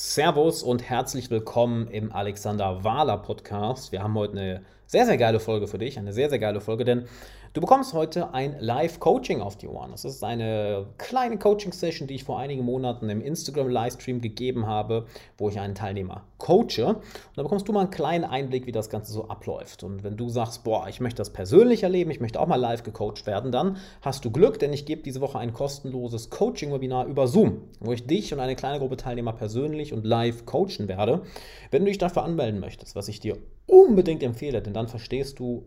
Servus und herzlich willkommen im Alexander Wahler Podcast. Wir haben heute eine sehr, sehr geile Folge für dich, eine sehr, sehr geile Folge, denn du bekommst heute ein Live-Coaching auf die Ohren. Das ist eine kleine Coaching-Session, die ich vor einigen Monaten im Instagram-Livestream gegeben habe, wo ich einen Teilnehmer coache. Und da bekommst du mal einen kleinen Einblick, wie das Ganze so abläuft. Und wenn du sagst, boah, ich möchte das persönlich erleben, ich möchte auch mal live gecoacht werden, dann hast du Glück, denn ich gebe diese Woche ein kostenloses Coaching-Webinar über Zoom, wo ich dich und eine kleine Gruppe Teilnehmer persönlich und live coachen werde. Wenn du dich dafür anmelden möchtest, was ich dir unbedingt empfehle, denn dann verstehst du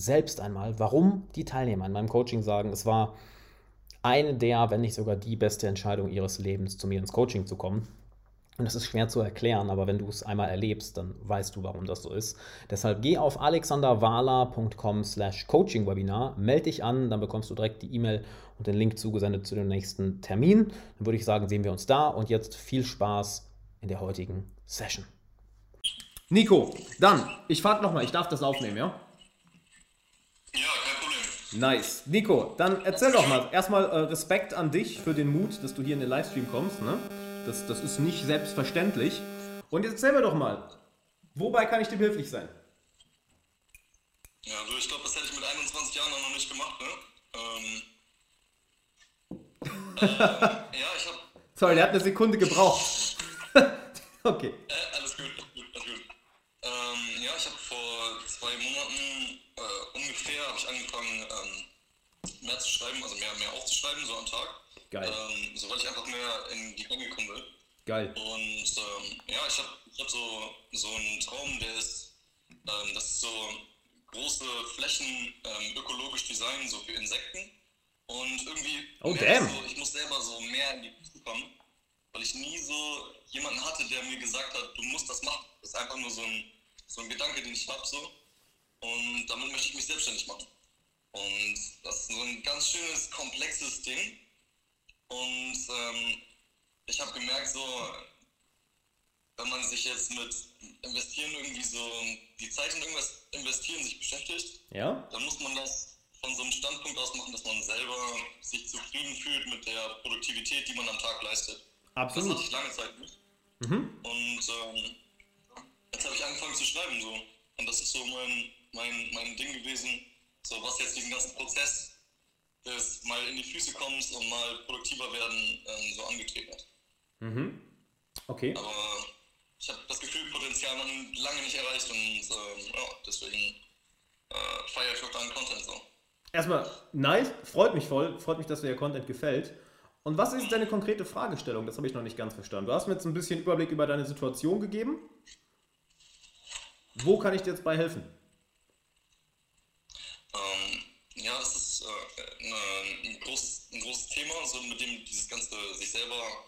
selbst einmal, warum die Teilnehmer in meinem Coaching sagen, es war eine der, wenn nicht sogar die beste Entscheidung ihres Lebens, zu mir ins Coaching zu kommen. Und das ist schwer zu erklären, aber wenn du es einmal erlebst, dann weißt du, warum das so ist. Deshalb geh auf alexanderwala.com slash coachingwebinar, melde dich an, dann bekommst du direkt die E-Mail und den Link zugesendet zu dem nächsten Termin. Dann würde ich sagen, sehen wir uns da und jetzt viel Spaß in der heutigen Session. Nico, dann, ich frage nochmal, ich darf das aufnehmen, ja? Nice. Nico, dann erzähl doch mal. Erstmal äh, Respekt an dich für den Mut, dass du hier in den Livestream kommst. Ne? Das, das ist nicht selbstverständlich. Und jetzt erzähl mir doch mal, wobei kann ich dir behilflich sein? Ja, du, ich glaube, das hätte ich mit 21 Jahren auch noch nicht gemacht, ne? Ähm, äh, ja, ich habe. Sorry, der hat eine Sekunde gebraucht. okay. Äh, alles gut, alles gut, alles gut. Ähm, ja, ich habe vor zwei Monaten äh, ungefähr habe ich angefangen, ähm, mehr zu schreiben, also mehr, mehr aufzuschreiben, so am Tag. Geil. Ähm, so weil ich einfach mehr in die Gänge kommen will. Geil. Und ähm, ja, ich habe ich hab so, so einen Traum, der ist, ähm, das ist so große Flächen ähm, ökologisch designen, so für Insekten. Und irgendwie, Oh, ich damn. So, ich muss selber so mehr in die Füße kommen, weil ich nie so jemanden hatte, der mir gesagt hat, du musst das machen. Das ist einfach nur so ein, so ein Gedanke, den ich habe so. Und damit möchte ich mich selbstständig machen. Und das ist so ein ganz schönes, komplexes Ding. Und ähm, ich habe gemerkt, so, wenn man sich jetzt mit Investieren irgendwie so die Zeit in irgendwas investieren sich beschäftigt, Ja? dann muss man das von so einem Standpunkt aus machen, dass man selber sich zufrieden fühlt mit der Produktivität, die man am Tag leistet. Das Absolut. hatte ich lange Zeit nicht. Mhm. Und ähm, jetzt habe ich angefangen zu schreiben so. Und das ist so mein, mein, mein Ding gewesen, so was jetzt diesen ganzen Prozess des mal in die Füße kommst und mal produktiver werden ähm, so angetreten hat. Mhm. Okay. Aber ich habe das Gefühl, Potenzial noch lange nicht erreicht und ähm, ja, deswegen äh, feiere ich auch deinen Content so. Erstmal, nice, freut mich voll, freut mich, dass dir der Content gefällt. Und was ist deine konkrete Fragestellung? Das habe ich noch nicht ganz verstanden. Du hast mir jetzt ein bisschen Überblick über deine Situation gegeben. Wo kann ich dir jetzt bei helfen? Ähm, ja, das ist äh, ne, ein, groß, ein großes Thema, so mit dem dieses Ganze sich selber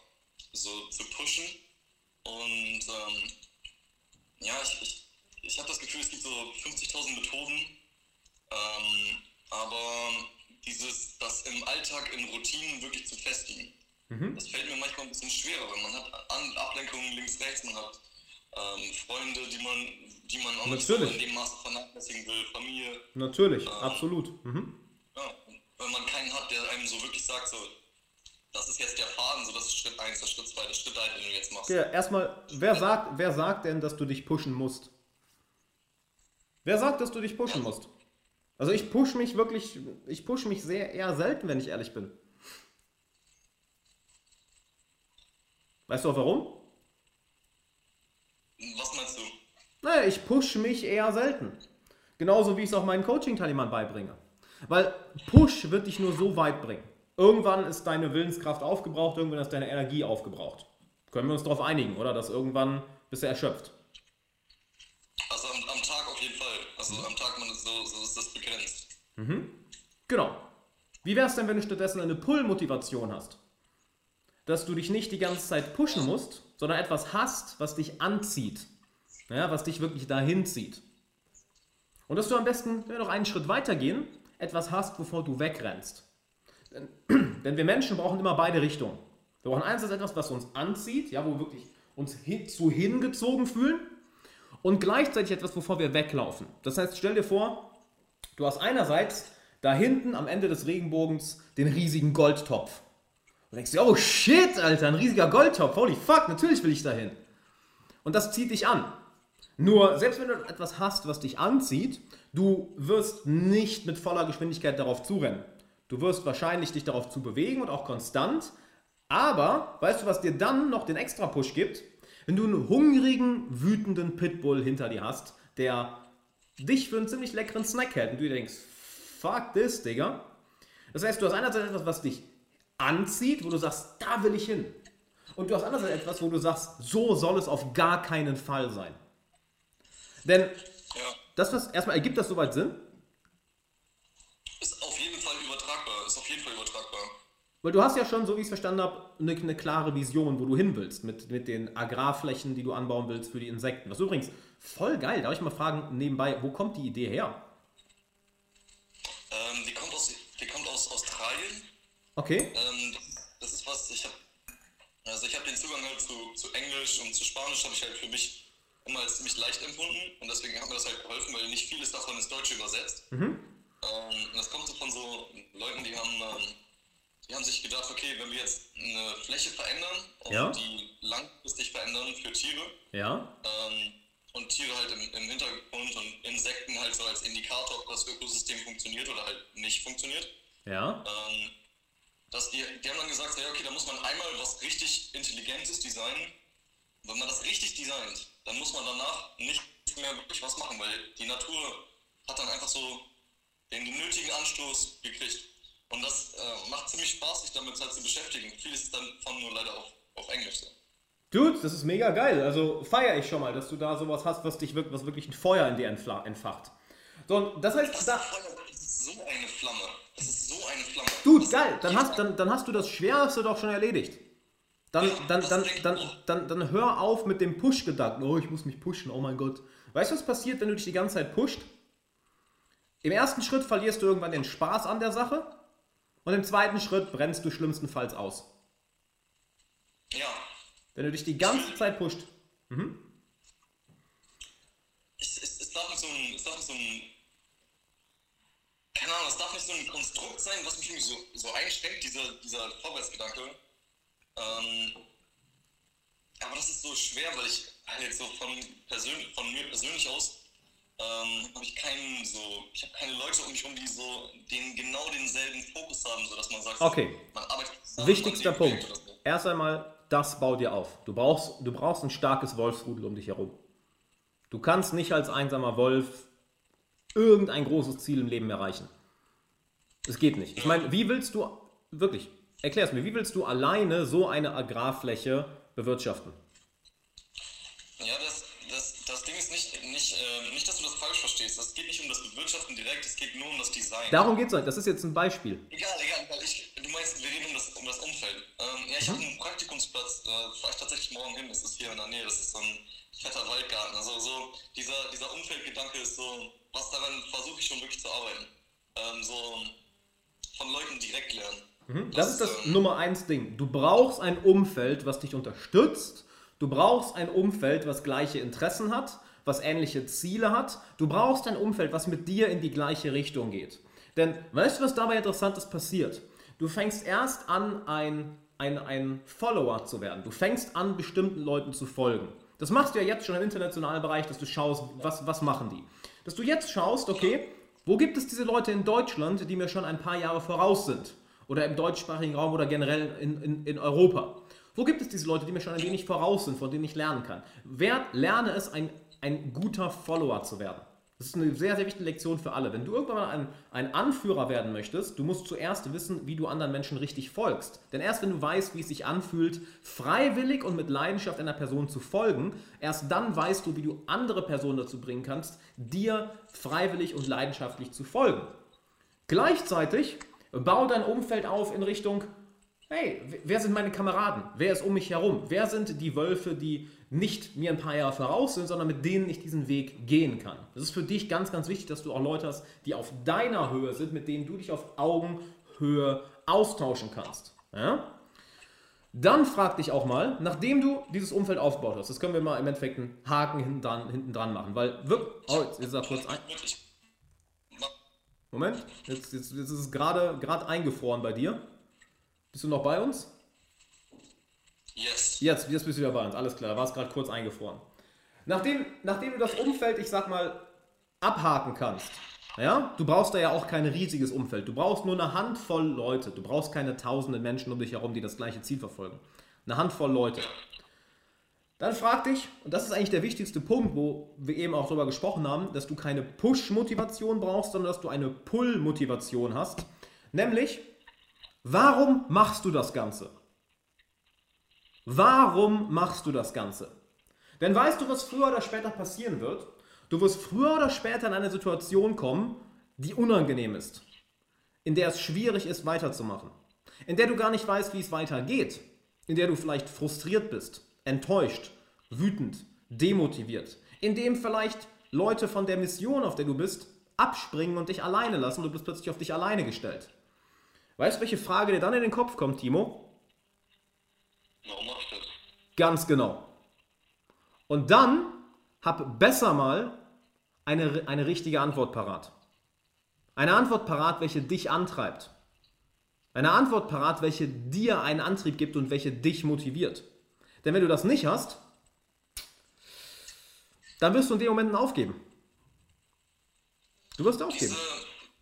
so zu pushen. Und ähm, ja, ich, ich, ich habe das Gefühl, es gibt so 50.000 Methoden, ähm, aber dieses, das im Alltag in Routinen wirklich zu festigen, Mhm. das fällt mir manchmal ein bisschen schwerer, weil man hat Ablenkungen links, rechts, man hat ähm, Freunde, die man, die man auch nicht Natürlich. in dem Maße vernachlässigen will, Familie. Natürlich, absolut. Mhm. Ja, wenn man keinen hat, der einem so wirklich sagt, so, das ist jetzt der Faden, so das ist Schritt 1, das ist Schritt 2, das ist Schritt 3, den du jetzt machst. Okay, erstmal, wer sagt, wer sagt denn, dass du dich pushen musst? Wer sagt, dass du dich pushen musst? Also ich push mich wirklich, ich push mich sehr eher selten, wenn ich ehrlich bin. Weißt du auch warum? Was meinst du? Naja, ich push mich eher selten. Genauso wie ich es auch meinen Coaching-Teilnehmern beibringe. Weil Push wird dich nur so weit bringen. Irgendwann ist deine Willenskraft aufgebraucht, irgendwann ist deine Energie aufgebraucht. Können wir uns darauf einigen, oder? Dass irgendwann bist du erschöpft. Also am, am Tag auf jeden Fall. Also am Tag man ist so, so ist das begrenzt. Genau. Wie wäre es denn, wenn du stattdessen eine Pull-Motivation hast? Dass du dich nicht die ganze Zeit pushen musst, sondern etwas hast, was dich anzieht. Ja, was dich wirklich dahin zieht. Und dass du am besten, wir noch einen Schritt weiter gehen, etwas hast, wovor du wegrennst. Denn, denn wir Menschen brauchen immer beide Richtungen. Wir brauchen einerseits etwas, was uns anzieht, ja, wo wir wirklich uns hin, zu hingezogen fühlen, und gleichzeitig etwas, wovor wir weglaufen. Das heißt, stell dir vor, du hast einerseits da hinten am Ende des Regenbogens den riesigen Goldtopf, Und denkst dir, oh shit, Alter, ein riesiger Goldtopf, holy fuck, natürlich will ich dahin. Und das zieht dich an. Nur, selbst wenn du etwas hast, was dich anzieht, du wirst nicht mit voller Geschwindigkeit darauf zurennen. Du wirst wahrscheinlich dich darauf zu bewegen und auch konstant. Aber, weißt du, was dir dann noch den extra Push gibt? Wenn du einen hungrigen, wütenden Pitbull hinter dir hast, der dich für einen ziemlich leckeren Snack hält und du dir denkst, fuck this, Digga. Das heißt, du hast einerseits etwas, was dich anzieht, wo du sagst, da will ich hin. Und du hast andererseits etwas, wo du sagst, so soll es auf gar keinen Fall sein. Denn das, was erstmal ergibt das soweit Sinn? Ist auf jeden Fall übertragbar. Ist auf jeden Fall übertragbar. Weil du hast ja schon, so wie ich es verstanden habe, eine, eine klare Vision, wo du hin willst, mit, mit den Agrarflächen, die du anbauen willst für die Insekten. Was übrigens voll geil, darf ich mal fragen nebenbei, wo kommt die Idee her? Ähm, die kommt aus, die kommt aus Australien. Okay, Ähm, das ist was, ich habe also ich habe den Zugang halt zu, zu Englisch und zu Spanisch habe ich halt für mich immer als ziemlich leicht empfunden und deswegen hat mir das halt geholfen, weil nicht vieles davon ins Deutsche übersetzt. Ähm, und das kommt so von so Leuten, die haben, ähm, die haben sich gedacht, okay, wenn wir jetzt eine Fläche verändern und Ja. die langfristig verändern für Tiere ja, ähm, und Tiere halt im, im Hintergrund und Insekten halt so als Indikator, ob das Ökosystem funktioniert oder halt nicht funktioniert. ja, Ähm, dass die, die haben dann gesagt, ja, okay, da muss man einmal was richtig Intelligentes designen. Wenn man das richtig designt, dann muss man danach nicht mehr wirklich was machen, weil die Natur hat dann einfach so den nötigen Anstoß gekriegt. Und das äh, macht ziemlich Spaß, sich damit halt zu beschäftigen. Vieles ist dann von nur leider auf, auf Englisch. So. Dude, das ist mega geil. Also feiere ich schon mal, dass du da sowas hast, was dich wirklich, was wirklich ein Feuer in dir entfacht. So, und das heißt, Das, da, ist so eine Flamme. Das ist so eine Flamme. Das- geil, dann hast, dann, dann hast du das Schwerste doch schon erledigt. Dann, Ja, dann, das dann, dann, dann, dann hör auf mit dem Push-Gedanken. Oh, ich muss mich pushen, oh mein Gott. Weißt du, was passiert, wenn du dich die ganze Zeit pusht? Im ersten Schritt verlierst du irgendwann den Spaß an der Sache und im zweiten Schritt brennst du schlimmstenfalls aus. Ja, Wenn du dich die ganze Zeit pusht. es, es, es darf nicht so ein, darf nicht so ein, keine Ahnung, es darf nicht so ein Konstrukt sein, was mich irgendwie so, so einschränkt, dieser, dieser Vorwärtsgedanke. Ähm, aber das ist so schwer, weil ich halt so von, persön von mir persönlich aus ähm, habe ich keinen so, ich habe keine Leute um mich rum, die so den genau denselben Fokus haben, so dass man sagt, Okay. man arbeitet zusammen, Wichtigster Punkt. so. Erst einmal, das bau dir auf. Du brauchst, du brauchst ein starkes Wolfsrudel um dich herum. Du kannst nicht als einsamer Wolf irgendein großes Ziel im Leben erreichen. Das geht nicht. Ich meine, wie willst du, wirklich, erklär's mir, wie willst du alleine so eine Agrarfläche bewirtschaften? Ja, das, das, das Ding ist nicht, nicht, ähm, nicht, dass du das falsch verstehst. Es geht nicht um das Bewirtschaften direkt, es geht nur um das Design. Darum geht's nicht. Das ist jetzt ein Beispiel. Egal, egal, weil ich, du meinst, wir reden um das, um das Umfeld. Ähm, ja, ich habe einen Praktikumsplatz, da fahre ich tatsächlich morgen hin, das ist hier in der Nähe, das ist so ein fetter Waldgarten. Also so, dieser, dieser Umfeldgedanke ist so, was daran versuche ich schon wirklich zu arbeiten. Ähm, so von Leuten direkt lernen. Das ist das ähm, Nummer eins Ding. Du brauchst ein Umfeld, was dich unterstützt. Du brauchst ein Umfeld, was gleiche Interessen hat, was ähnliche Ziele hat. Du brauchst ein Umfeld, was mit dir in die gleiche Richtung geht. Denn weißt du, was dabei Interessantes passiert? Du fängst erst an, ein, ein, ein Follower zu werden. Du fängst an, bestimmten Leuten zu folgen. Das machst du ja jetzt schon im internationalen Bereich, dass du schaust, was, was machen die. Dass du jetzt schaust, okay, wo gibt es diese Leute in Deutschland, die mir schon ein paar Jahre voraus sind? Oder im deutschsprachigen Raum oder generell in, in, in Europa? Wo gibt es diese Leute, die mir schon ein wenig voraus sind, von denen ich lernen kann? Wer, lerne es, ein, ein guter Follower zu werden. Das ist eine sehr, sehr wichtige Lektion für alle. Wenn du irgendwann mal ein, ein Anführer werden möchtest, du musst zuerst wissen, wie du anderen Menschen richtig folgst. Denn erst wenn du weißt, wie es sich anfühlt, freiwillig und mit Leidenschaft einer Person zu folgen, erst dann weißt du, wie du andere Personen dazu bringen kannst, dir freiwillig und leidenschaftlich zu folgen. Gleichzeitig bau dein Umfeld auf in Richtung, hey, wer sind meine Kameraden? Wer ist um mich herum? Wer sind die Wölfe, die nicht mir ein paar Jahre voraus sind, sondern mit denen ich diesen Weg gehen kann? Das ist für dich ganz, ganz wichtig, dass du auch Leute hast, die auf deiner Höhe sind, mit denen du dich auf Augenhöhe austauschen kannst. Ja? Dann frag dich auch mal, nachdem du dieses Umfeld aufgebaut hast, das können wir mal im Endeffekt einen Haken hinten dran, hinten dran machen, weil wirklich, oh, jetzt ist er kurz ein. Moment, jetzt, jetzt, jetzt ist es gerade eingefroren bei dir. Bist du noch bei uns? Yes. Jetzt, jetzt bist du wieder bei uns, alles klar, war es gerade kurz eingefroren. Nachdem, nachdem du das Umfeld, ich sag mal, abhaken kannst, ja, du brauchst da ja auch kein riesiges Umfeld, du brauchst nur eine Handvoll Leute, du brauchst keine tausenden Menschen um dich herum, die das gleiche Ziel verfolgen. Eine Handvoll Leute. Dann frag dich, und das ist eigentlich der wichtigste Punkt, wo wir eben auch darüber gesprochen haben, dass du keine Push-Motivation brauchst, sondern dass du eine Pull-Motivation hast. Nämlich, warum machst du das Ganze? Warum machst du das Ganze? Denn weißt du, was früher oder später passieren wird? Du wirst früher oder später in eine Situation kommen, die unangenehm ist, in der es schwierig ist, weiterzumachen, in der du gar nicht weißt, wie es weitergeht, in der du vielleicht frustriert bist, enttäuscht, wütend, demotiviert, in dem vielleicht Leute von der Mission, auf der du bist, abspringen und dich alleine lassen, du bist plötzlich auf dich alleine gestellt. Weißt du, welche Frage dir dann in den Kopf kommt, Timo? Warum mach ich das? Ganz genau. Und dann hab besser mal eine, eine richtige Antwort parat. Eine Antwort parat, welche dich antreibt. Eine Antwort parat, welche dir einen Antrieb gibt und welche dich motiviert. Denn wenn du das nicht hast, dann wirst du in dem Moment aufgeben. Du wirst aufgeben.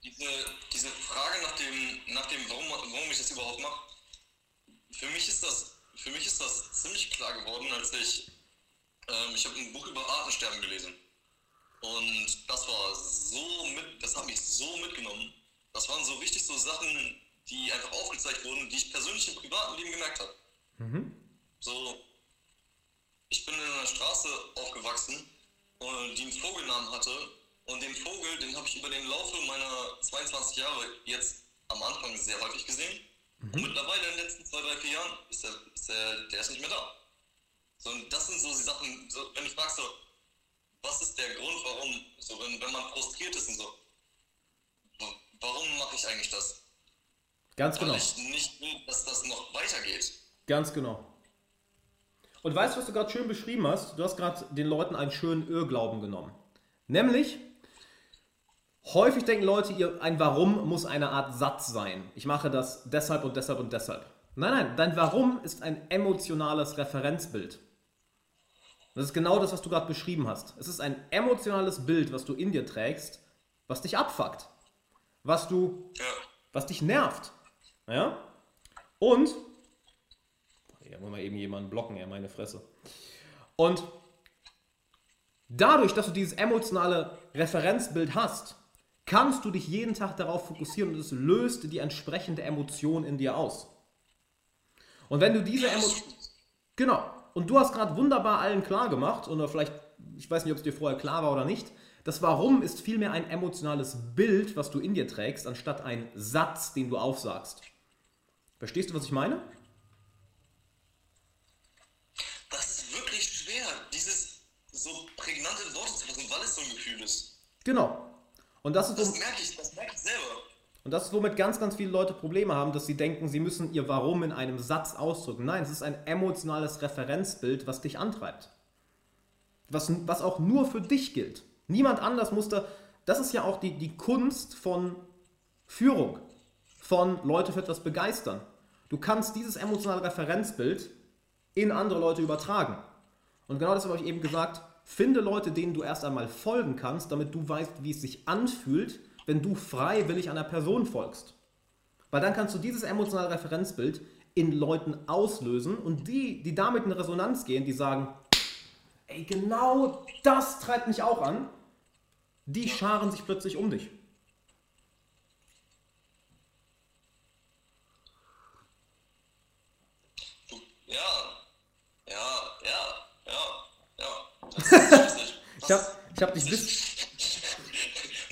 Diese, diese, diese Frage nach dem, nach dem warum, warum ich das überhaupt mache, für mich ist das, für mich ist das ziemlich klar geworden, als ich, ähm, ich habe ein Buch über Artensterben gelesen. Und das war so mit, das hat mich so mitgenommen. Das waren so richtig so Sachen, die einfach aufgezeigt wurden, die ich persönlich im privaten Leben gemerkt habe. Mhm. So, ich bin in einer Straße aufgewachsen, die einen Vogelnamen hatte. Und den Vogel, den habe ich über den Laufe meiner 22 Jahre jetzt am Anfang sehr häufig gesehen. Und mittlerweile in den letzten zwei, drei, vier Jahren ist der, ist der, der ist nicht mehr da. So, und das sind so die Sachen, so, wenn du fragst, so, was ist der Grund, warum, so, wenn, wenn man frustriert ist und so, wa- warum mache ich eigentlich das? Ganz genau. Weil ich nicht will, dass das noch weitergeht. Ganz genau. Und weißt du, was du gerade schön beschrieben hast? Du hast gerade den Leuten einen schönen Irrglauben genommen. Nämlich, häufig denken Leute, ihr, ein Warum muss eine Art Satz sein. Ich mache das deshalb und deshalb und deshalb. Nein, nein, dein Warum ist ein emotionales Referenzbild. Das ist genau das, was du gerade beschrieben hast. Es ist ein emotionales Bild, was du in dir trägst, was dich abfuckt. Was du was dich nervt. Ja? Und, hier muss mal eben jemanden blocken, ja, meine Fresse. Und dadurch, dass du dieses emotionale Referenzbild hast, kannst du dich jeden Tag darauf fokussieren und es löst die entsprechende Emotion in dir aus. Und wenn du diese Emotion. Genau. Und du hast gerade wunderbar allen klar gemacht, oder vielleicht, ich weiß nicht, ob es dir vorher klar war oder nicht, das Warum ist vielmehr ein emotionales Bild, was du in dir trägst, anstatt ein Satz, den du aufsagst. Verstehst du, was ich meine? Das ist wirklich schwer, dieses so prägnante in Worte zu fassen, weil es so ein Gefühl ist. Genau. Und das ist, Das merke ich, das merke ich selber. und das ist, womit ganz, ganz viele Leute Probleme haben, dass sie denken, sie müssen ihr Warum in einem Satz ausdrücken. Nein, es ist ein emotionales Referenzbild, was dich antreibt. Was, was auch nur für dich gilt. Niemand anders muss da. Das ist ja auch die, die Kunst von Führung, von Leute für etwas begeistern. Du kannst dieses emotionale Referenzbild in andere Leute übertragen. Und genau das habe ich eben gesagt. Finde Leute, denen du erst einmal folgen kannst, damit du weißt, wie es sich anfühlt, wenn du freiwillig einer Person folgst. Weil dann kannst du dieses emotionale Referenzbild in Leuten auslösen und die, die damit in Resonanz gehen, die sagen, ey, genau das treibt mich auch an, die scharen sich plötzlich um dich. Du, ja, ja, ja, ja, ja. Das ist lustig. Ich habe ich hab dich bis,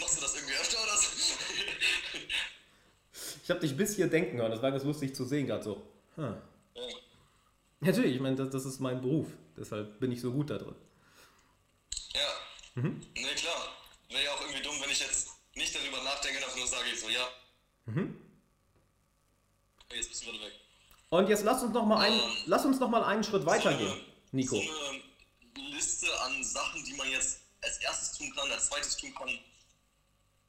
Machst du das irgendwie öfter oder so? ich hab dich bis hier denken hören, das war ganz lustig zu sehen gerade so. Hm. Ja. Natürlich, ich meine, das, das ist mein Beruf, deshalb bin ich so gut da drin. Ja. Mhm. Nee, klar. Wäre ja auch irgendwie dumm, wenn ich jetzt nicht darüber nachdenke, einfach nur sage ich so, ja. Mhm. Jetzt bist du wieder weg. Und jetzt lass uns noch mal einen, lass uns noch mal einen Schritt weitergehen, Nico. So eine Liste an Sachen, die man jetzt als erstes tun kann, als zweites tun kann.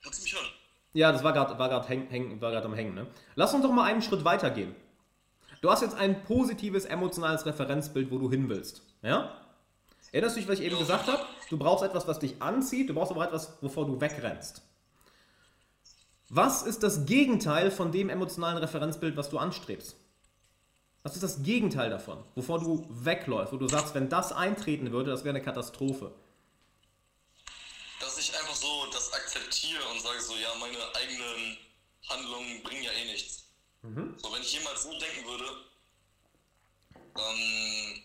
Kannst du mich hören? Ja, das war gerade war grad häng, häng, war am Hängen. Ne? Lass uns doch mal einen Schritt weitergehen. Du hast jetzt ein positives emotionales Referenzbild, wo du hin willst. Ja? Erinnerst du dich, was ich eben Ja. gesagt habe? Du brauchst etwas, was dich anzieht, du brauchst aber etwas, wovor du wegrennst. Was ist das Gegenteil von dem emotionalen Referenzbild, was du anstrebst? Was ist das Gegenteil davon, wovor du wegläufst, wo du sagst, wenn das eintreten würde, das wäre eine Katastrophe? Einfach so das akzeptiere und sage so, ja, meine eigenen Handlungen bringen ja eh nichts. So, wenn ich jemals so denken würde, dann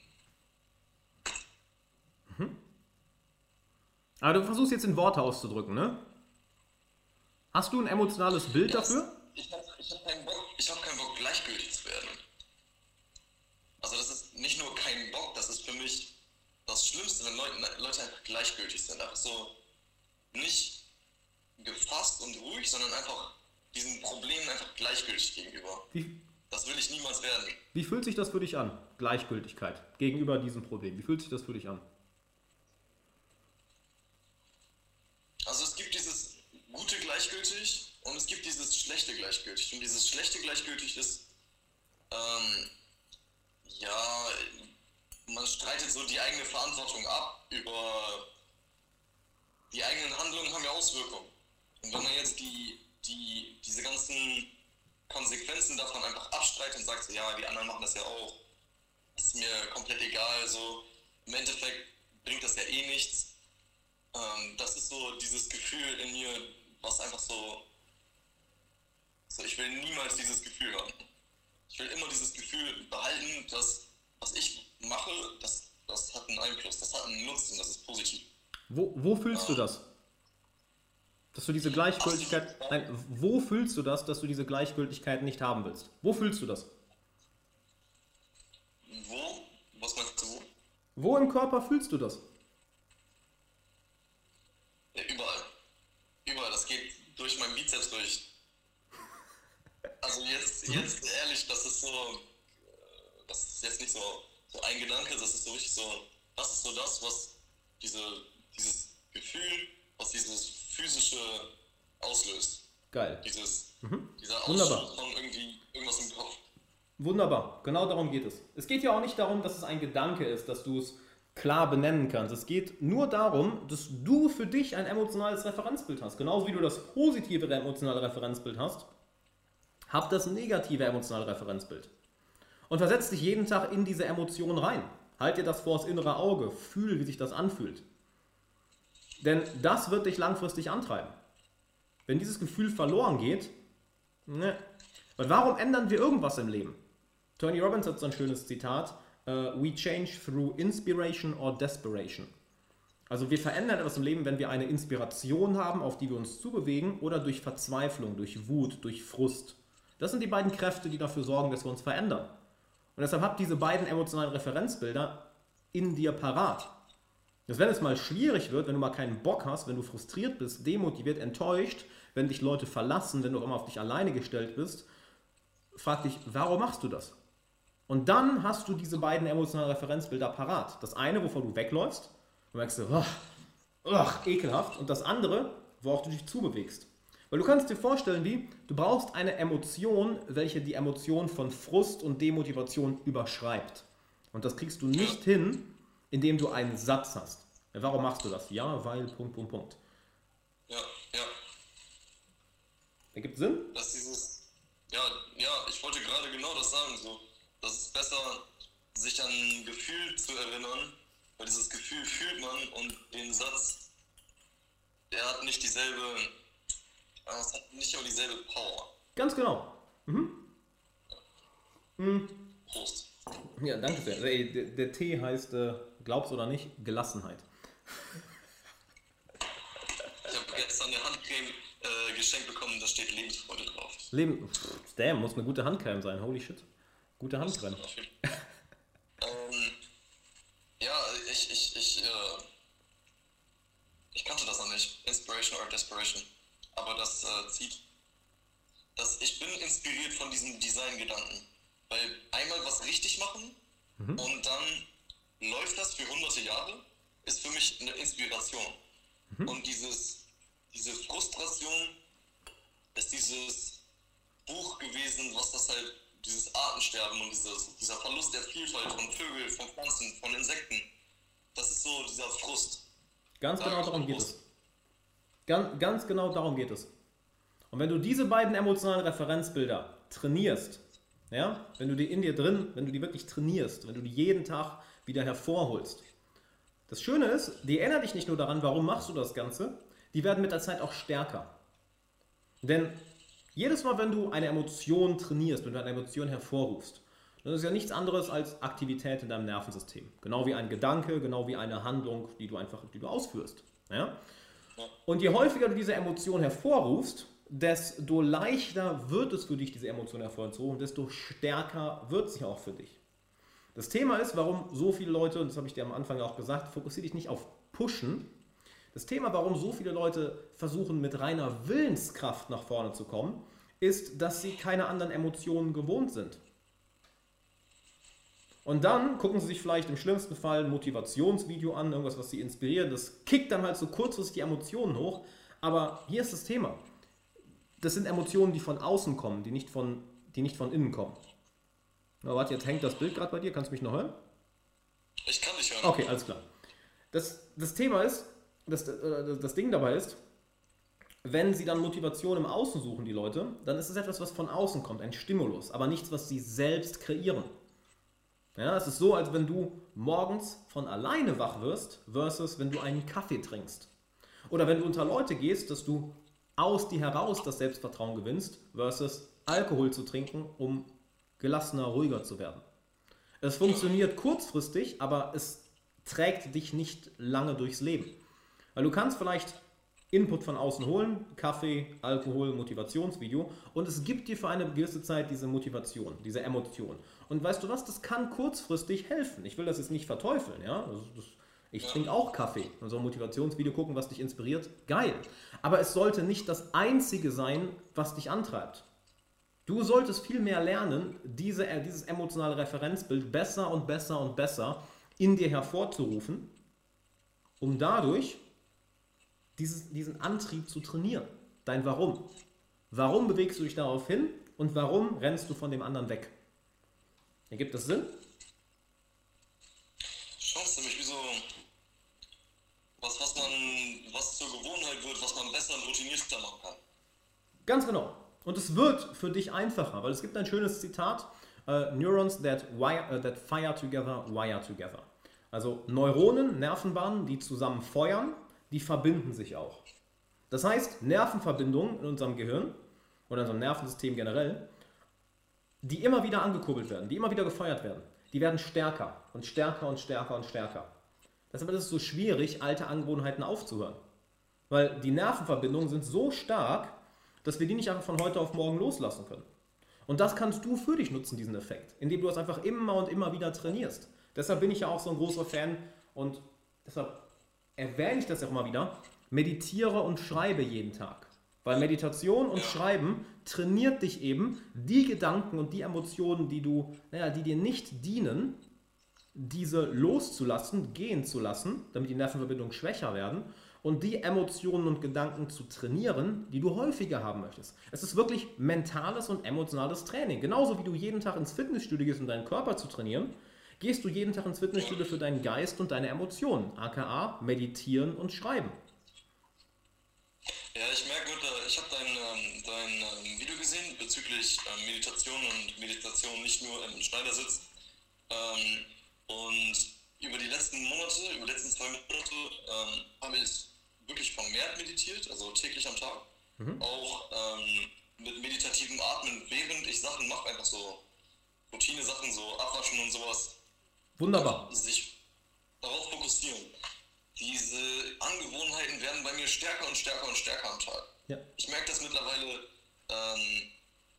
Aber du versuchst jetzt in Worte auszudrücken, ne? Hast du ein emotionales Bild dafür? Ich habe hab keinen Bock, ich hab keinen Bock, gleichgültig zu werden. Also das ist nicht nur kein Bock, das ist für mich das Schlimmste, wenn Leute, Leute einfach gleichgültig sind. Einfach so nicht gefasst und ruhig, sondern einfach diesen Problemen einfach gleichgültig gegenüber. Wie, Das will ich niemals werden. wie fühlt sich das für dich an? Gleichgültigkeit gegenüber diesem Problem. Wie fühlt sich das für dich an? Also es gibt dieses gute gleichgültig und es gibt dieses schlechte gleichgültig. Und dieses schlechte gleichgültig ist, ähm, ja, man streitet so die eigene Verantwortung ab über die eigenen Handlungen haben ja Auswirkungen. Und wenn man jetzt die, die, diese ganzen Konsequenzen davon einfach abstreitet und sagt, ja, die anderen machen das ja auch, ist mir komplett egal, so im Endeffekt bringt das ja eh nichts. Ähm, das ist so dieses Gefühl in mir, was einfach so, so, ich will niemals dieses Gefühl haben. Ich will immer dieses Gefühl behalten, dass was ich mache, das, das hat einen Einfluss, das hat einen Nutzen, das ist positiv. Wo, wo fühlst du das? Dass du diese Gleichgültigkeit. Nein, wo fühlst du das, dass du diese Gleichgültigkeit nicht haben willst? Wo fühlst du das? Wo? Was meinst du wo? Im Körper fühlst du das? Ja, überall. Überall, das geht durch meinen Bizeps durch. Also jetzt, jetzt ehrlich, das ist so, äh, das ist jetzt nicht so, so ein Gedanke, das ist so richtig so, das ist so das, was diese, dieses Gefühl, was dieses physische auslöst. Geil. Dieses, dieser Mhm. Wunderbar. Von irgendwie irgendwas im Kopf. Wunderbar, genau darum geht es. Es geht ja auch nicht darum, dass es ein Gedanke ist, dass du es klar benennen kannst. Es geht nur darum, dass du für dich ein emotionales Referenzbild hast. Genauso wie du das positive emotionale Referenzbild hast, hab das negative emotionale Referenzbild. Und versetz dich jeden Tag in diese Emotion rein. Halt dir das vor das innere Auge. Fühl, wie sich das anfühlt. Denn das wird dich langfristig antreiben. Wenn dieses Gefühl verloren geht, ne. Weil warum ändern wir irgendwas im Leben? Tony Robbins hat so ein schönes Zitat: äh, We change through inspiration or desperation. Also wir verändern etwas im Leben, wenn wir eine Inspiration haben, auf die wir uns zubewegen, oder durch Verzweiflung, durch Wut, durch Frust. Das sind die beiden Kräfte, die dafür sorgen, dass wir uns verändern. Und deshalb habt diese beiden emotionalen Referenzbilder in dir parat. Dass wenn es mal schwierig wird, wenn du mal keinen Bock hast, wenn du frustriert bist, demotiviert, enttäuscht, wenn dich Leute verlassen, wenn du immer auf dich alleine gestellt bist, frag dich, warum machst du das? Und dann hast du diese beiden emotionalen Referenzbilder parat. Das eine, wovor du wegläufst, und merkst du, ach, ach, ekelhaft. Und das andere, worauf du dich zubewegst. Weil du kannst dir vorstellen, wie du brauchst eine Emotion, welche die Emotion von Frust und Demotivation überschreibt. Und das kriegst du nicht hin, indem du einen Satz hast. Warum machst du das? Ja, weil, Punkt, Punkt, Punkt. Ja, ja. Ergibt Sinn? dass dieses, ja, ja, ich wollte gerade genau das sagen, so, das ist besser, sich an ein Gefühl zu erinnern, weil dieses Gefühl fühlt man und den Satz, der hat nicht dieselbe, es hat nicht immer dieselbe Power. Ganz genau. Prost. Ja, danke sehr. Der, der Tee heißt, äh, glaub's oder nicht, Gelassenheit. Ich habe gestern eine Handcreme äh, geschenkt bekommen, da steht Lebensfreude drauf. Leben, pff, damn, muss eine gute Handcreme sein. Holy shit. Gute Handcreme. ähm, ja, ich, ich, ich, äh, ich kannte das noch nicht. Inspiration or Desperation. Aber das äh, zieht. Das, ich bin inspiriert von diesem Design-Gedanken. Weil einmal was richtig machen und dann läuft das für hunderte Jahre, ist für mich eine Inspiration. Und dieses, diese Frustration ist dieses Buch gewesen, was das halt dieses Artensterben und dieses, dieser Verlust der Vielfalt von Vögeln, von Pflanzen, von Insekten, das ist so dieser Frust. Ganz genau darum geht es. Ganz, ganz genau darum geht es. Und wenn du diese beiden emotionalen Referenzbilder trainierst, ja, wenn du die in dir drin, wenn du die wirklich trainierst, wenn du die jeden Tag wieder hervorholst, das Schöne ist, die erinnern dich nicht nur daran, warum machst du das Ganze, die werden mit der Zeit auch stärker. Denn jedes Mal, wenn du eine Emotion trainierst, wenn du eine Emotion hervorrufst, das ist ja nichts anderes als Aktivität in deinem Nervensystem. Genau wie ein Gedanke, genau wie eine Handlung, die du einfach die du ausführst. Ja? Und je häufiger du diese Emotion hervorrufst, desto leichter wird es für dich, diese Emotion hervorzurufen, desto stärker wird sie auch für dich. Das Thema ist, warum so viele Leute, und das habe ich dir am Anfang auch gesagt, fokussiere dich nicht auf Pushen, das Thema, warum so viele Leute versuchen, mit reiner Willenskraft nach vorne zu kommen, ist, dass sie keine anderen Emotionen gewohnt sind. Und dann gucken sie sich vielleicht im schlimmsten Fall ein Motivationsvideo an, irgendwas, was sie inspiriert. Das kickt dann halt so kurzfristig die Emotionen hoch. Aber hier ist das Thema. Das sind Emotionen, die von außen kommen, die nicht von, die nicht von innen kommen. Na, warte, jetzt hängt das Bild gerade bei dir. Kannst du mich noch hören? Ich kann dich hören. Okay, alles klar. Das, das Thema ist, das, äh, das Ding dabei ist, wenn sie dann Motivation im Außen suchen, die Leute, dann ist es etwas, was von außen kommt, ein Stimulus, aber nichts, was sie selbst kreieren. Ja, es ist so, als wenn du morgens von alleine wach wirst, versus wenn du einen Kaffee trinkst. Oder wenn du unter Leute gehst, dass du aus dir heraus das Selbstvertrauen gewinnst, versus Alkohol zu trinken, um gelassener, ruhiger zu werden. Es funktioniert kurzfristig, aber es trägt dich nicht lange durchs Leben. Weil du kannst vielleicht Input von außen holen, Kaffee, Alkohol, Motivationsvideo und es gibt dir für eine gewisse Zeit diese Motivation, diese Emotion. Und weißt du was, das kann kurzfristig helfen. Ich will das jetzt nicht verteufeln, ja. Ich trinke auch Kaffee und so ein Motivationsvideo gucken, was dich inspiriert, geil. Aber es sollte nicht das Einzige sein, was dich antreibt. Du solltest viel mehr lernen, diese, dieses emotionale Referenzbild besser und besser und besser in dir hervorzurufen, um dadurch dieses, diesen Antrieb zu trainieren. Dein Warum. Warum bewegst du dich darauf hin und warum rennst du von dem anderen weg? Ergibt das Sinn? Schon ziemlich wie so was, was man, was zur Gewohnheit wird, was man besser und routinierter machen kann. Ganz genau. Und es wird für dich einfacher, weil es gibt ein schönes Zitat: uh, Neurons that, wire, uh, that fire together, wire together. Also Neuronen, Nervenbahnen, die zusammen feuern, die verbinden sich auch. Das heißt, Nervenverbindungen in unserem Gehirn oder in unserem Nervensystem generell, die immer wieder angekurbelt werden, die immer wieder gefeuert werden, die werden stärker und stärker und stärker und stärker. Deshalb ist es so schwierig, alte Angewohnheiten aufzuhören. Weil die Nervenverbindungen sind so stark, dass wir die nicht einfach von heute auf morgen loslassen können. Und das kannst du für dich nutzen, diesen Effekt, indem du es einfach immer und immer wieder trainierst. Deshalb bin ich ja auch so ein großer Fan und deshalb erwähne ich das auch immer wieder, meditiere und schreibe jeden Tag. Weil Meditation und Schreiben trainiert dich eben, die Gedanken und die Emotionen, die du, naja, die dir nicht dienen, diese loszulassen, gehen zu lassen, damit die Nervenverbindungen schwächer werden und die Emotionen und Gedanken zu trainieren, die du häufiger haben möchtest. Es ist wirklich mentales und emotionales Training. Genauso wie du jeden Tag ins Fitnessstudio gehst, um deinen Körper zu trainieren, gehst du jeden Tag ins Fitnessstudio für deinen Geist und deine Emotionen, aka meditieren und schreiben. Ja, ich merke, ich habe dein, ähm, dein ähm, Video gesehen bezüglich ähm, Meditation und Meditation nicht nur im Schneidersitz. und über die letzten Monate, über die letzten zwei Monate, vermehrt meditiert, also täglich am Tag. Mhm. Auch mit meditativem Atmen, während ich Sachen mache, einfach so Routine-Sachen, so Abwaschen und sowas. Wunderbar. Sich darauf fokussieren. Diese Angewohnheiten werden bei mir stärker und stärker und stärker am Tag. Ja. Ich merke das mittlerweile, ähm,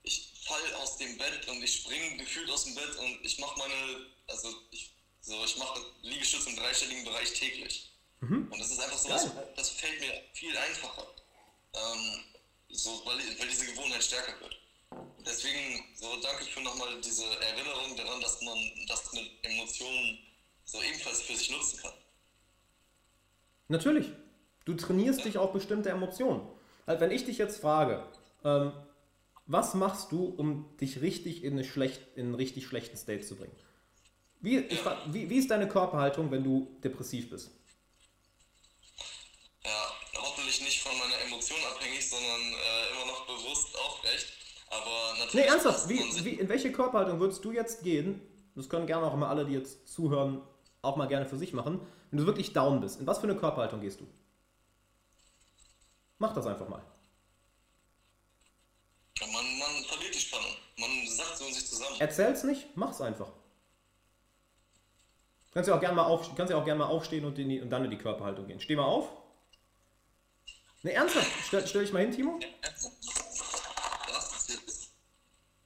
ich falle aus dem Bett und ich springe gefühlt aus dem Bett und ich mache meine, also ich, so, ich mache Liegestütze im dreistelligen Bereich täglich. Mhm. Und das ist einfach so, das, das, fällt mir viel einfacher. Ähm, so, weil, weil diese Gewohnheit stärker wird. Deswegen so danke für nochmal diese Erinnerung daran, dass man das mit Emotionen so ebenfalls für sich nutzen kann. Natürlich. Du trainierst ja. dich auf bestimmte Emotionen. Also wenn ich dich jetzt frage, ähm, Was machst du, um dich richtig in, eine schlecht, in einen richtig schlechten State zu bringen? Wie, ich, wie, wie ist deine Körperhaltung, wenn du depressiv bist? Ja, hoffentlich nicht von meiner Emotion abhängig, sondern äh, immer noch bewusst aufrecht. Aber natürlich. Nee, ernsthaft, wie, wie, in welche Körperhaltung würdest du jetzt gehen? Das können gerne auch immer alle, die jetzt zuhören, auch mal gerne für sich machen. Wenn du wirklich down bist, in was für eine Körperhaltung gehst du? Mach das einfach mal. Ja, man, man verliert die Spannung. Man sagt so in sich zusammen. Erzähl's nicht, mach's einfach. Kannst ja auch gerne mal, auf, kannst ja auch gern mal aufstehen und, die, und dann in die Körperhaltung gehen. Steh mal auf. Ne, ernsthaft, stell, stell dich mal hin, Timo.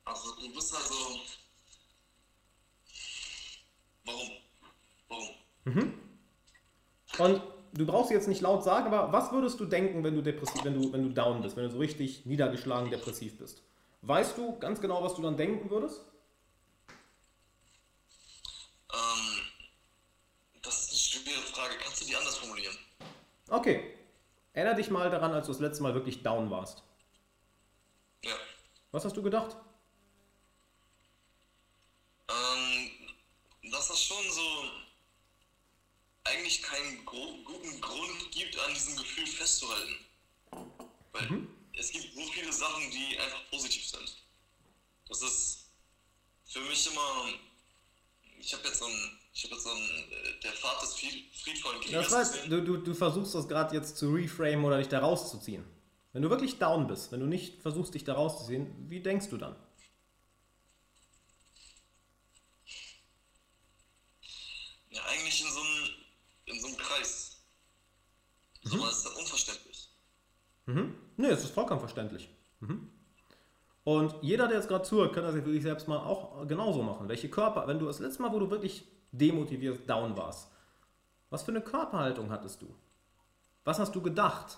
Also, du bist halt so. Warum? Warum? Mhm. Und du brauchst jetzt nicht laut sagen, aber was würdest du denken, wenn du depressiv, wenn du, wenn du down bist, wenn du so richtig niedergeschlagen depressiv bist? Weißt du ganz genau, was du dann denken würdest? Ähm, das ist eine schwere Frage. Kannst du die anders formulieren? Okay. Erinner dich mal daran, als du das letzte Mal wirklich down warst. Ja. Was hast du gedacht? Ähm, dass es schon so eigentlich keinen guten Grund gibt, an diesem Gefühl festzuhalten. Weil es gibt so viele Sachen, die einfach positiv sind. Das ist für mich immer. Ich habe jetzt so ein. Ich habe jetzt so ein. äh, Der Pfad des Fried- friedvollen Das Kriegers heißt, gesehen. du, du, du versuchst das gerade jetzt zu reframe oder dich da rauszuziehen. Wenn du wirklich down bist, wenn du nicht versuchst, dich da rauszuziehen, wie denkst du dann? Ja, eigentlich in so einem, in so einem Kreis. So, aber es ist unverständlich. Mhm. Nee, es ist vollkommen verständlich. Mhm. Und jeder, der jetzt gerade zuhört, kann das jetzt wirklich selbst mal auch genauso machen. Welche Körper, wenn du das letzte Mal, wo du wirklich demotiviert down warst, was für eine Körperhaltung hattest du? Was hast du gedacht?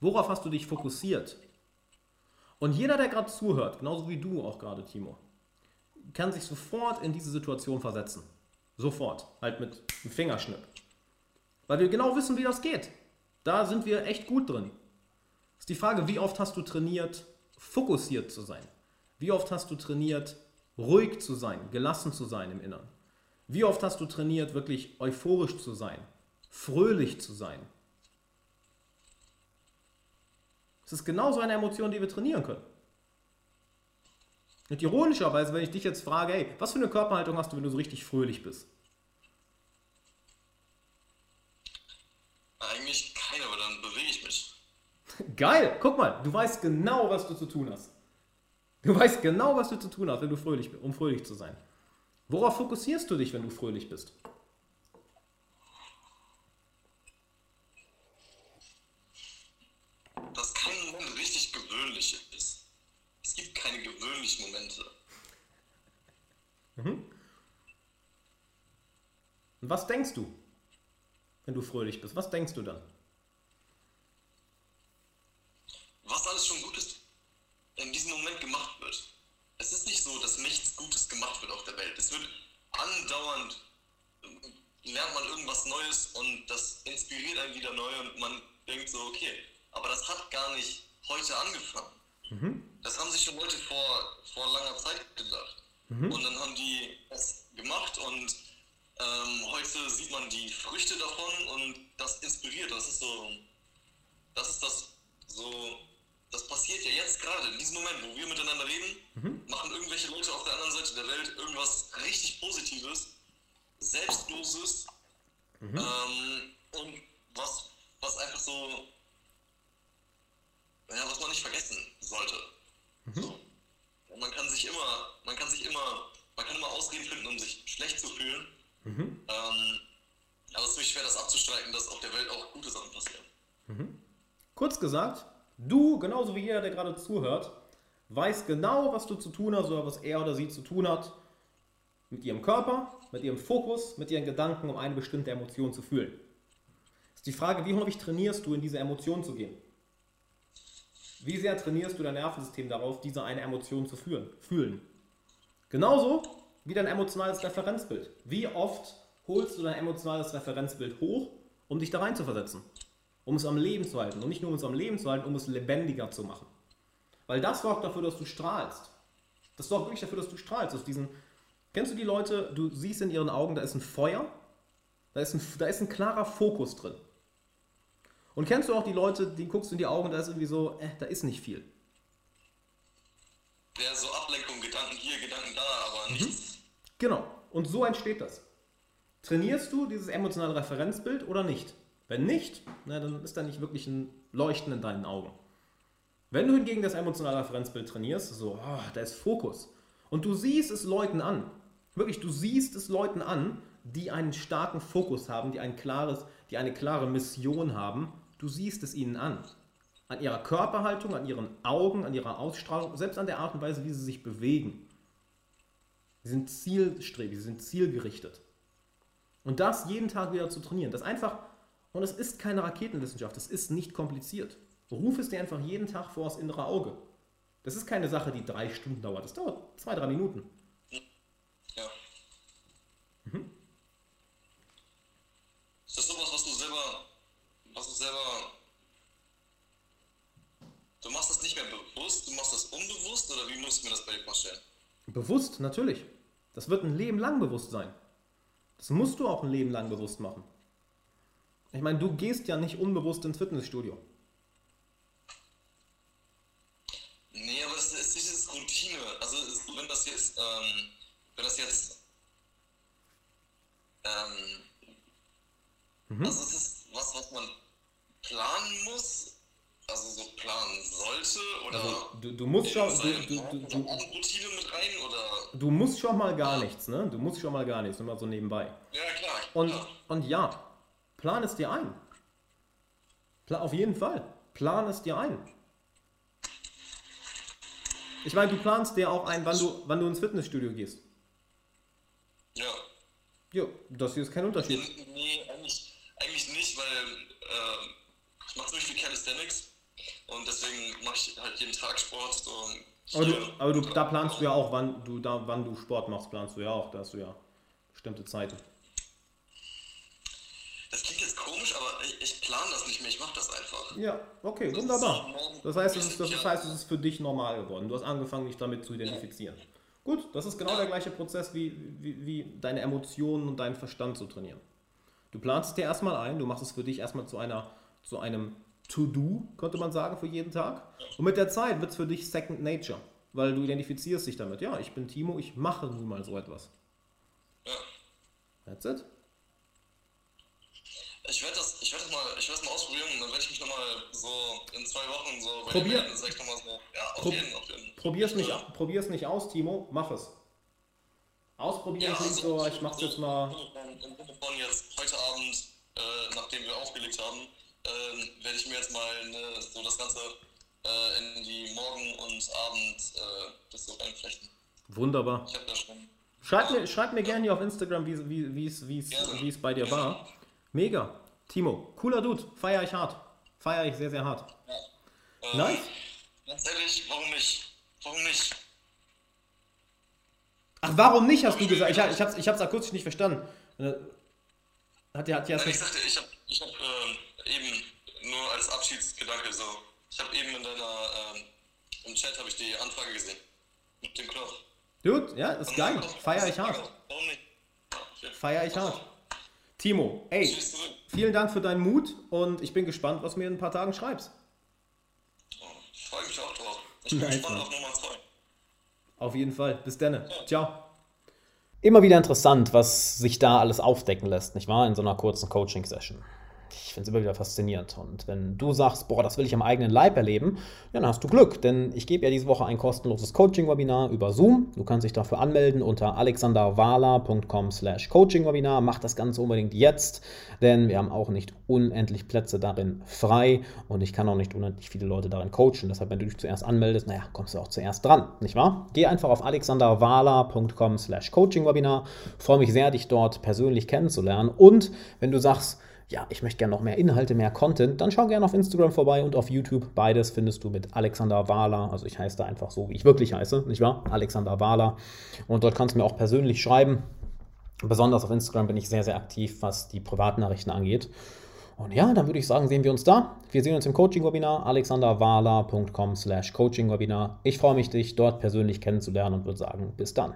Worauf hast du dich fokussiert? Und jeder, der gerade zuhört, genauso wie du auch gerade, Timo, kann sich sofort in diese Situation versetzen. Sofort. Halt mit einem Fingerschnipp. Weil wir genau wissen, wie das geht. Da sind wir echt gut drin. Ist die Frage, wie oft hast du trainiert, fokussiert zu sein? Wie oft hast du trainiert, ruhig zu sein, gelassen zu sein im Inneren? Wie oft hast du trainiert, wirklich euphorisch zu sein, fröhlich zu sein? Es ist genauso eine Emotion, die wir trainieren können. Und ironischerweise, wenn ich dich jetzt frage, hey, was für eine Körperhaltung hast du, wenn du so richtig fröhlich bist? Eigentlich keine, aber dann bewege ich mich. Geil, guck mal, du weißt genau, was du zu tun hast. Du weißt genau, was du zu tun hast, wenn du fröhlich bist, um fröhlich zu sein. Worauf fokussierst du dich, wenn du fröhlich bist? Dass kein Moment richtig gewöhnlich ist. Es gibt keine gewöhnlichen Momente. Und was denkst du, wenn du fröhlich bist? Was denkst du dann? Was alles schon Gutes in diesem Moment gemacht wird. Es ist nicht so, dass nichts Gutes gemacht wird auf der Welt. Es wird andauernd, lernt man irgendwas Neues und das inspiriert einen wieder neu und man denkt so, okay, aber das hat gar nicht heute angefangen. Das haben sich schon Leute vor, vor langer Zeit gedacht. Und dann haben die das gemacht und ähm, heute sieht man die Früchte davon und das inspiriert. Das ist so, das ist das so, das passiert ja jetzt gerade, in diesem Moment, wo wir miteinander reden, machen irgendwelche Leute auf der anderen Seite der Welt irgendwas richtig Positives, Selbstloses ähm, und was, was einfach so, ja, was man nicht vergessen sollte. So. Und man kann sich immer, man kann sich immer, man kann immer Ausreden finden, um sich schlecht zu fühlen. Ähm, aber es ist wirklich schwer, das abzustreiten, dass auf der Welt auch gute Sachen passieren. Kurz gesagt, du, genauso wie jeder, der gerade zuhört, weiß genau, was du zu tun hast oder was er oder sie zu tun hat mit ihrem Körper, mit ihrem Fokus, mit ihren Gedanken, um eine bestimmte Emotion zu fühlen. Ist die Frage, wie häufig trainierst du, in diese Emotion zu gehen? Wie sehr trainierst du dein Nervensystem darauf, diese eine Emotion zu fühlen? fühlen? Genauso wie dein emotionales Referenzbild. Wie oft holst du dein emotionales Referenzbild hoch, um dich da rein zu versetzen? Um es am Leben zu halten. Und nicht nur um es am Leben zu halten, um es lebendiger zu machen. Weil das sorgt dafür, dass du strahlst. Das sorgt wirklich dafür, dass du strahlst. Aus diesen, kennst du die Leute, du siehst in ihren Augen, da ist ein Feuer, da ist ein, da ist ein klarer Fokus drin. Und kennst du auch die Leute, die guckst du in die Augen, da ist irgendwie so, äh, da ist nicht viel. Ja, so Ablenkung, Gedanken hier, Gedanken da, aber nichts. Mhm. Genau. Und so entsteht das. Trainierst du dieses emotionale Referenzbild oder nicht? Wenn nicht, na, dann ist da nicht wirklich ein Leuchten in deinen Augen. Wenn du hingegen das emotionale Referenzbild trainierst, so, oh, da ist Fokus. Und du siehst es Leuten an. Wirklich, du siehst es Leuten an, die einen starken Fokus haben, die, ein klares, die eine klare Mission haben. Du siehst es ihnen an. An ihrer Körperhaltung, an ihren Augen, an ihrer Ausstrahlung, selbst an der Art und Weise, wie sie sich bewegen. Sie sind zielstrebig, sie sind zielgerichtet. Und das jeden Tag wieder zu trainieren, das einfach, und es ist keine Raketenwissenschaft, es ist nicht kompliziert. Ruf es dir einfach jeden Tag vor das innere Auge. Das ist keine Sache, die drei Stunden dauert, das dauert zwei, drei Minuten. Ja. Mhm. Ist das sowas, was du selber, was du selber, du machst das nicht mehr bewusst, du machst das unbewusst oder wie musst du mir das bei dir vorstellen? Bewusst, natürlich. Das wird ein Leben lang bewusst sein. Das musst du auch ein Leben lang bewusst machen. Ich meine, du gehst ja nicht unbewusst ins Fitnessstudio. Nee, aber es ist dieses Routine. Also wenn das jetzt, ähm, wenn das jetzt, ähm, mhm. also es ist was, was man planen muss, also so planen sollte oder also, du, du musst schon du, du, du, du, Routine mit rein oder du musst schon mal gar nichts, ne? Du musst schon mal gar nichts, mal so nebenbei. Ja klar. Und klar. und ja, plan es dir ein. Pla auf jeden Fall, plan es dir ein. Ich meine, du planst dir auch ein, wann du, wann du ins Fitnessstudio gehst. Ja. Ja, das hier ist kein Unterschied. Nee, eigentlich, eigentlich nicht, weil äh, ich mache ziemlich viel Calisthenics und deswegen mache ich halt jeden Tag Sport. Aber du, aber du, da planst du ja auch, wann du, da, wann du Sport machst, planst du ja auch. Da hast du ja bestimmte Zeiten. Das klingt jetzt komisch, aber plane das nicht mehr, ich mache das einfach. Ja, okay, das wunderbar. Das heißt, es ist, das heißt, es ist für dich normal geworden. Du hast angefangen, dich damit zu identifizieren. Ja. Gut, das ist genau der gleiche Prozess, wie, wie, wie deine Emotionen und deinen Verstand zu trainieren. Du planst es dir erstmal ein, du machst es für dich erstmal zu, einer, zu einem To-Do, könnte man sagen, für jeden Tag. Und mit der Zeit wird es für dich Second Nature, weil du identifizierst dich damit. Ja, ich bin Timo, ich mache nun mal so etwas. Ja. That's it. Ich werde das, werd das, mal, werd das mal ausprobieren und dann werde ich mich nochmal so in zwei Wochen so Probier. Melden, ich so, ja, auf Pro jeden, auf jeden. Probier's nicht, ja. probier's nicht aus, Timo, mach es. Ausprobieren ja, also, so, ich mach's jetzt mal. Im Sinne von jetzt heute Abend, äh, nachdem wir aufgelegt haben, äh, werde ich mir jetzt mal ne, so das Ganze äh, in die Morgen- und Abend äh, das so reinflechten. Wunderbar. Ich hab da schon. Schreib mir, schreib mir gerne hier auf Instagram, wie es wie, wie, es bei dir war. Mega. Timo, cooler Dude. Feier ich hart. Feier ich sehr, sehr hart. Ja. Ähm, nice. Ganz ehrlich, warum nicht? Warum nicht? Ach, warum nicht, hast du gesagt? Ich, ich, hab's, ich hab's akustisch nicht verstanden. Äh, hat der, hat der ich sagte, ich hab, ich hab äh, eben nur als Abschiedsgedanke so. Ich habe eben in deiner, ähm, im Chat habe ich die Anfrage gesehen. Mit dem Knopf. Dude, ja, ist geil. Feier ich hart. Warum nicht? Feier ich hart. Timo, ey, vielen Dank für deinen Mut und ich bin gespannt, was du mir in ein paar Tagen schreibst. Ich freue mich auch drauf. Ich bin nice, gespannt auf Nummer 2. Auf jeden Fall. Bis dann. Ja. Ciao. Immer wieder interessant, was sich da alles aufdecken lässt, nicht wahr? In so einer kurzen Coaching-Session ich finde es immer wieder faszinierend. Und wenn du sagst, boah, das will ich am eigenen Leib erleben, dann hast du Glück, denn ich gebe ja diese Woche ein kostenloses Coaching-Webinar über Zoom. Du kannst dich dafür anmelden unter alexanderwala.com slash Coaching-Webinar. Mach das Ganze unbedingt jetzt, denn wir haben auch nicht unendlich Plätze darin frei und ich kann auch nicht unendlich viele Leute darin coachen. Deshalb, wenn du dich zuerst anmeldest, naja, kommst du auch zuerst dran, nicht wahr? Geh einfach auf alexanderwala.com slash Coaching-Webinar. Freue mich sehr, dich dort persönlich kennenzulernen. Und wenn du sagst, ja, ich möchte gerne noch mehr Inhalte, mehr Content, dann schau gerne auf Instagram vorbei und auf YouTube. Beides findest du mit Alexander Wahler. Also ich heiße da einfach so, wie ich wirklich heiße, nicht wahr? Alexander Wahler. Und dort kannst du mir auch persönlich schreiben. Besonders auf Instagram bin ich sehr, sehr aktiv, was die Privatnachrichten angeht. Und ja, dann würde ich sagen, sehen wir uns da. Wir sehen uns im Coaching-Webinar, alexanderwala.com slash Coaching-Webinar. Ich freue mich, dich dort persönlich kennenzulernen und würde sagen, bis dann.